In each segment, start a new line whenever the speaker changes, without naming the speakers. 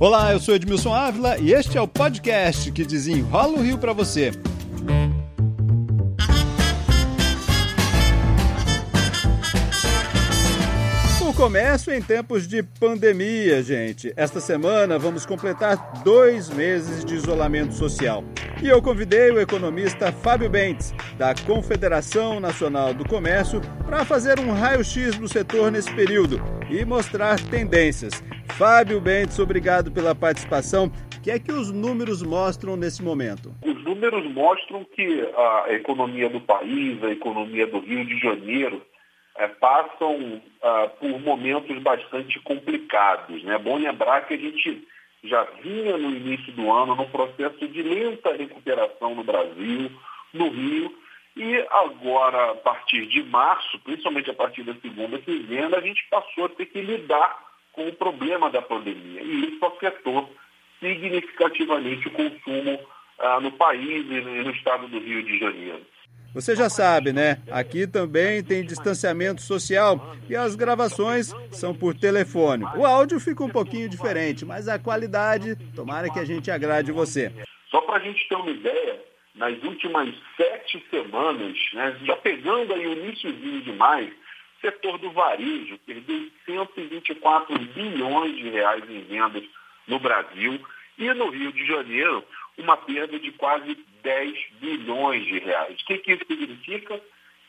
Olá, eu sou Edmilson Ávila e este é o podcast que desenrola o Rio para você. O comércio em tempos de pandemia, gente. Esta semana vamos completar dois meses de isolamento social. E eu convidei o economista Fábio Bentes, da Confederação Nacional do Comércio, para fazer um raio-x do setor nesse período e mostrar tendências. Fábio Bentes, obrigado pela participação. O que é que os números mostram nesse momento?
Os números mostram que a economia do país, a economia do Rio de Janeiro, é, passam ah, por momentos bastante complicados. É né? bom lembrar que a gente já vinha no início do ano num processo de lenta recuperação no Brasil, no Rio, e agora, a partir de março, principalmente a partir da segunda quinzena, a gente passou a ter que lidar com o problema da pandemia. E isso afetou significativamente o consumo ah, no país e no estado do Rio de Janeiro.
Você já sabe, né? Aqui também tem distanciamento social e as gravações são por telefone. O áudio fica um pouquinho diferente, mas a qualidade, tomara que a gente agrade você.
Só para a gente ter uma ideia, nas últimas sete semanas, né, já pegando aí o iníciozinho de maio, setor do varejo perdeu 124 bilhões de reais em vendas no Brasil e no Rio de Janeiro uma perda de quase 10 bilhões de reais. O que, que isso significa?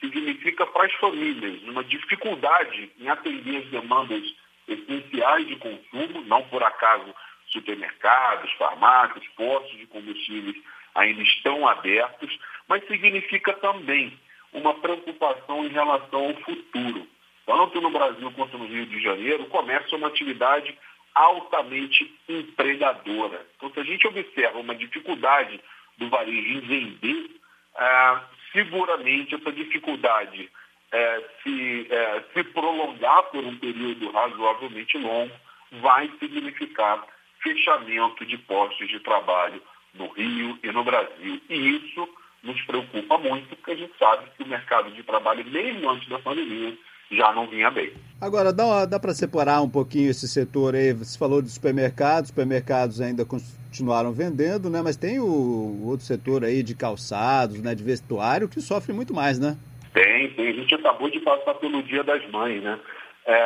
Significa para as famílias uma dificuldade em atender as demandas essenciais de consumo, não por acaso supermercados, farmácias, postos de combustíveis ainda estão abertos, mas significa também uma preocupação em relação ao futuro. Tanto no Brasil quanto no Rio de Janeiro, é uma atividade altamente empregadora. Então, se a gente observa uma dificuldade do varejo em vender, ah, seguramente essa dificuldade eh, se, eh, se prolongar por um período razoavelmente longo, vai significar fechamento de postos de trabalho no Rio e no Brasil. E isso nos preocupa muito, porque a gente sabe que o mercado de trabalho, mesmo antes da pandemia, já não vinha bem.
Agora, dá, dá para separar um pouquinho esse setor aí? Você falou de supermercados, supermercados ainda continuaram vendendo, né? Mas tem o outro setor aí de calçados, né? De vestuário, que sofre muito mais, né?
Tem, tem. A gente acabou de passar pelo Dia das Mães, né? É,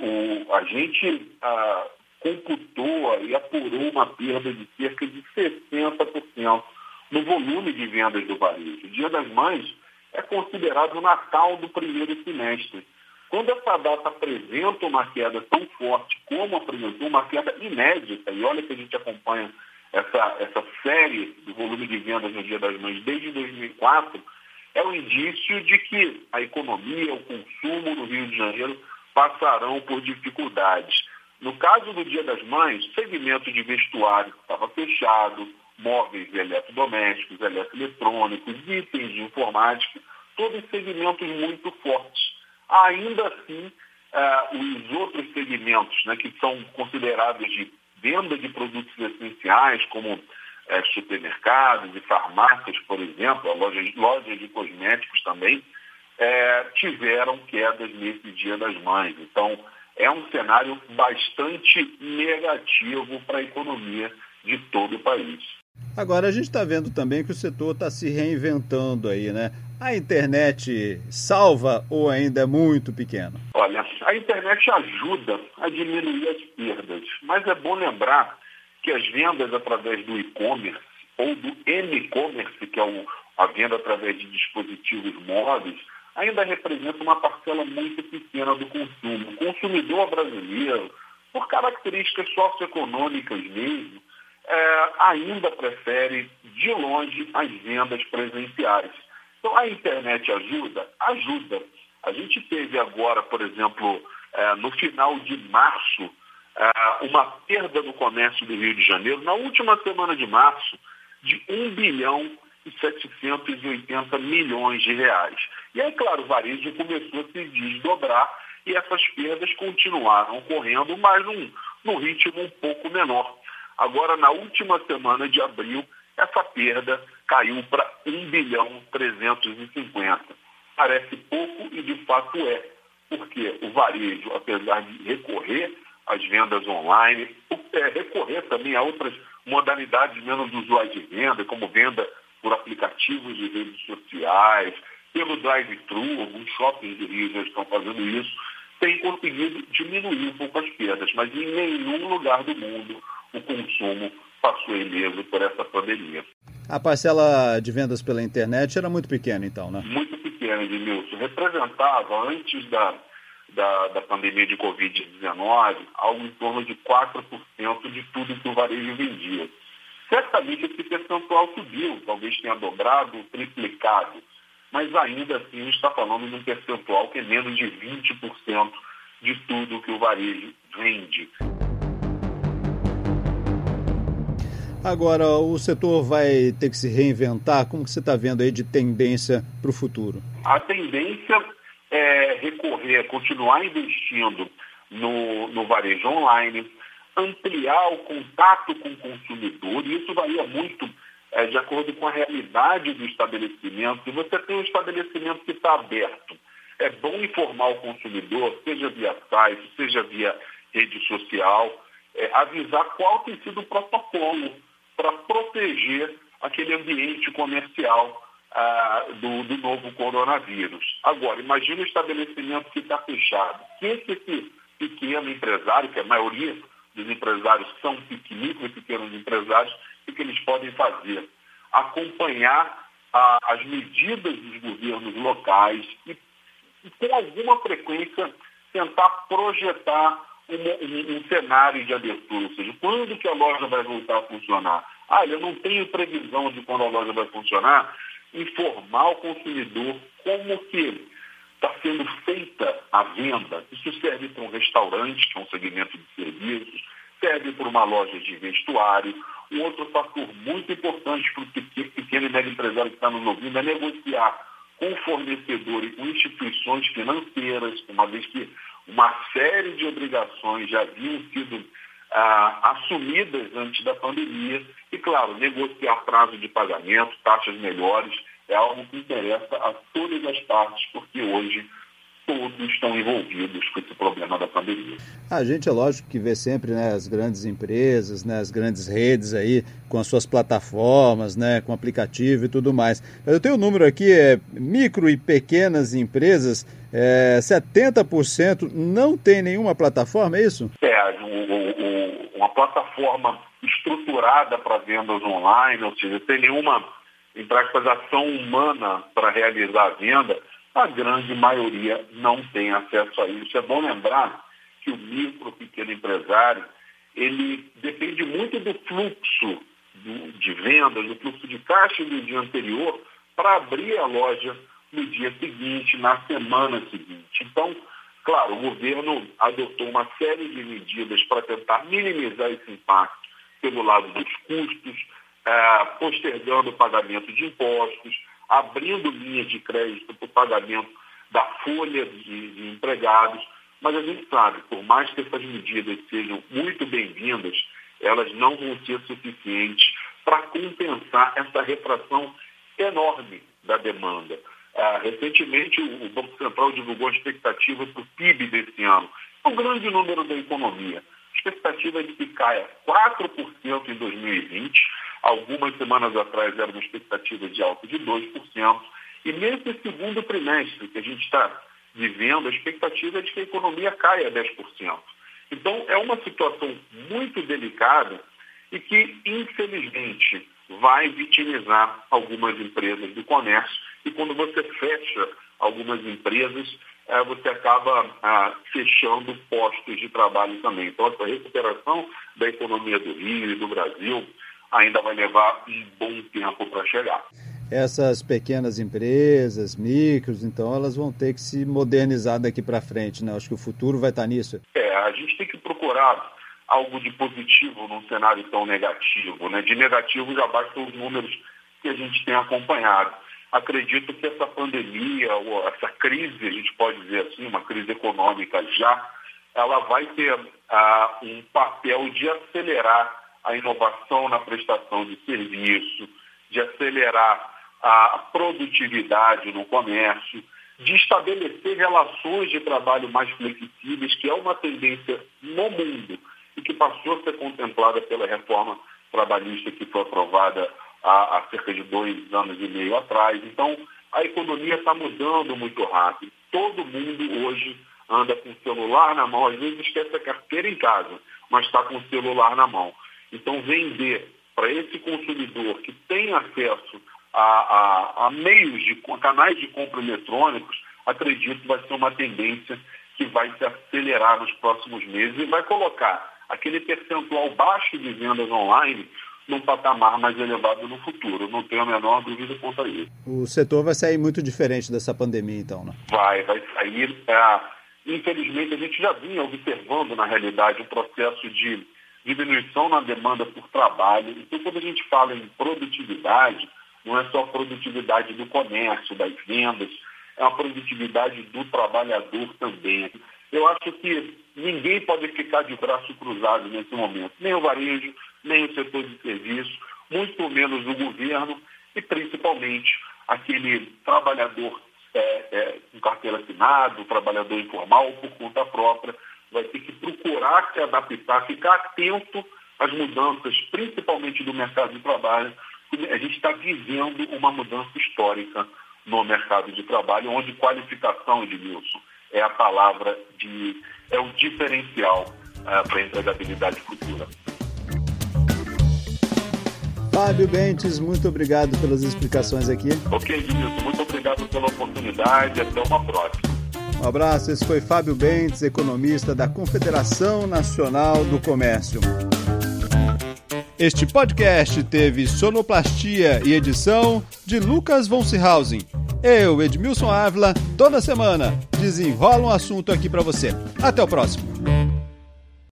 o, a gente a, computou e apurou uma perda de cerca de 60% no volume de vendas do varejo. O Dia das Mães é considerado o Natal do primeiro semestre. Quando essa data apresenta uma queda tão forte como apresentou, uma queda inédita, e olha que a gente acompanha essa, essa série do volume de vendas no Dia das Mães desde 2004, é um indício de que a economia, o consumo no Rio de Janeiro passarão por dificuldades. No caso do Dia das Mães, segmento de vestuário estava fechado, móveis eletrodomésticos, eletroeletrônicos, itens de informática, todos segmentos muito fortes ainda assim, uh, os outros segmentos né, que são considerados de venda de produtos essenciais, como uh, supermercados e farmácias, por exemplo, lojas, lojas de cosméticos também, uh, tiveram quedas nesse Dia das Mães. Então, é um cenário bastante negativo para a economia de todo o país.
Agora, a gente está vendo também que o setor está se reinventando aí, né? A internet salva ou ainda é muito pequena?
Olha, a internet ajuda a diminuir as perdas, mas é bom lembrar que as vendas através do e-commerce ou do m-commerce, que é o, a venda através de dispositivos móveis, ainda representa uma parcela muito pequena do consumo. O consumidor brasileiro, por características socioeconômicas mesmo, é, ainda prefere de longe as vendas presenciais. Então, a internet ajuda? Ajuda. A gente teve agora, por exemplo, é, no final de março, é, uma perda no comércio do Rio de Janeiro, na última semana de março, de 1 bilhão e 780 milhões de reais. E aí, claro, o varejo começou a se desdobrar e essas perdas continuaram ocorrendo, mas num, num ritmo um pouco menor. Agora, na última semana de abril, essa perda caiu para 1 bilhão 350. Parece pouco e de fato é, porque o varejo, apesar de recorrer às vendas online, é, recorrer também a outras modalidades menos usuais de venda, como venda por aplicativos de redes sociais, pelo drive-thru, alguns shoppings de Rio já estão fazendo isso, tem conseguido diminuir um pouco as perdas, mas em nenhum lugar do mundo o consumo passou ileso por essa pandemia.
A parcela de vendas pela internet era muito pequena, então, né?
Muito pequena, Edmilson. Representava, antes da, da, da pandemia de Covid-19, algo em torno de 4% de tudo que o varejo vendia. Certamente esse percentual subiu, talvez tenha dobrado, triplicado, mas ainda assim está falando de um percentual que é menos de 20% de tudo que o varejo vende.
Agora, o setor vai ter que se reinventar? Como que você está vendo aí de tendência para o futuro?
A tendência é recorrer, continuar investindo no, no varejo online, ampliar o contato com o consumidor, e isso varia muito é, de acordo com a realidade do estabelecimento. Se você tem um estabelecimento que está aberto, é bom informar o consumidor, seja via site, seja via rede social, é, avisar qual tem sido o protocolo para proteger aquele ambiente comercial ah, do, do, novo coronavírus. Agora, imagine um estabelecimento que está fechado. O que esse pequeno empresário, que a maioria dos empresários são micro e pequenos empresários, o que eles podem fazer? Acompanhar ah, as medidas dos governos locais e, e, com alguma frequência, tentar projetar um, um, cenário de abertura, ou seja, quando que a loja vai voltar a funcionar? Ah, eu não tenho previsão de quando a loja vai funcionar, informar o consumidor como que está sendo feita a venda. Isso serve para um restaurante, que é um segmento de serviços, serve para uma loja de vestuário. Um outro fator muito importante para o pequeno e médio empresário que está nos ouvindo é negociar com o fornecedor e com instituições financeiras, uma vez que uma série de obrigações já haviam sido ah, assumidas antes da pandemia. E, claro, negociar prazo de pagamento, taxas melhores, é algo que interessa a todas as partes, porque hoje todos estão envolvidos com esse problema da pandemia.
A gente é lógico que vê sempre né, as grandes empresas, né, as grandes redes aí com as suas plataformas, né, com aplicativo e tudo mais. Eu tenho um número aqui, é micro e pequenas empresas, é, 70% não tem nenhuma plataforma, é isso?
É, o, o, uma plataforma estruturada para vendas online, ou seja, sem nenhuma, em ação humana para realizar a venda, a grande maioria não tem acesso a isso. É bom lembrar que o micro, pequeno empresário, ele depende muito do fluxo de vendas, do fluxo de caixa do dia anterior, para abrir a loja no dia seguinte, na semana seguinte. Então, claro, o governo adotou uma série de medidas para tentar minimizar esse impacto pelo lado dos custos, eh, postergando o pagamento de impostos, abrindo linhas de crédito para o pagamento da folha de, de empregados, mas a gente sabe, por mais que essas medidas sejam muito bem-vindas, elas não vão ser suficientes para compensar essa retração enorme da demanda. Ah, recentemente, o Banco Central divulgou a expectativa para o PIB desse ano. Um grande número da economia. A expectativa é de que caia 4% em 2020 Algumas semanas atrás era uma expectativa de alta de 2%. E nesse segundo trimestre que a gente está vivendo, a expectativa é de que a economia caia 10%. Então, é uma situação muito delicada e que, infelizmente, vai vitimizar algumas empresas do comércio. E quando você fecha algumas empresas, é, você acaba ah, fechando postos de trabalho também. Então, essa recuperação da economia do Rio e do Brasil ainda vai levar um bom tempo para chegar.
Essas pequenas empresas, micros, então, elas vão ter que se modernizar daqui para frente, né? Acho que o futuro vai estar nisso.
É, a gente tem que procurar algo de positivo num cenário tão negativo, né? De negativo já bastam os números que a gente tem acompanhado. Acredito que essa pandemia, ou essa crise, a gente pode dizer assim, uma crise econômica já, ela vai ter ah, um papel de acelerar a inovação na prestação de serviço, de acelerar a produtividade no comércio, de estabelecer relações de trabalho mais flexíveis, que é uma tendência no mundo e que passou a ser contemplada pela reforma trabalhista que foi aprovada há, há cerca de dois anos e meio atrás. Então, a economia está mudando muito rápido. Todo mundo hoje anda com o celular na mão, às vezes esquece a carteira em casa, mas está com o celular na mão. Então, vender para esse consumidor que tem acesso a, a, a meios de a canais de compra eletrônicos, acredito que vai ser uma tendência que vai se acelerar nos próximos meses e vai colocar aquele percentual baixo de vendas online num patamar mais elevado no futuro. Não tenho a menor dúvida quanto a isso.
O setor vai sair muito diferente dessa pandemia, então, né?
Vai, vai sair. É, infelizmente, a gente já vinha observando, na realidade, um processo de diminuição na demanda por trabalho. Então, quando a gente fala em produtividade, não é só produtividade do comércio, das vendas, é a produtividade do trabalhador também. Eu acho que ninguém pode ficar de braço cruzado nesse momento, nem o varejo, nem o setor de serviço, muito menos o governo e principalmente aquele trabalhador é, é, com carteira assinada, o trabalhador informal por conta própria, vai ter que procurar se adaptar, ficar atento às mudanças, principalmente do mercado de trabalho. A gente está vivendo uma mudança histórica no mercado de trabalho, onde qualificação, Edmilson, é a palavra de. é o diferencial uh, para a empregabilidade futura.
Fábio Bentes, muito obrigado pelas explicações aqui.
Ok, Edmilson, muito obrigado pela oportunidade. Até uma próxima.
Um abraço, esse foi Fábio Bentes, economista da Confederação Nacional do Comércio. Este podcast teve sonoplastia e edição de Lucas von Seehausen. Eu, Edmilson Ávila, toda semana desenrola um assunto aqui para você. Até o próximo.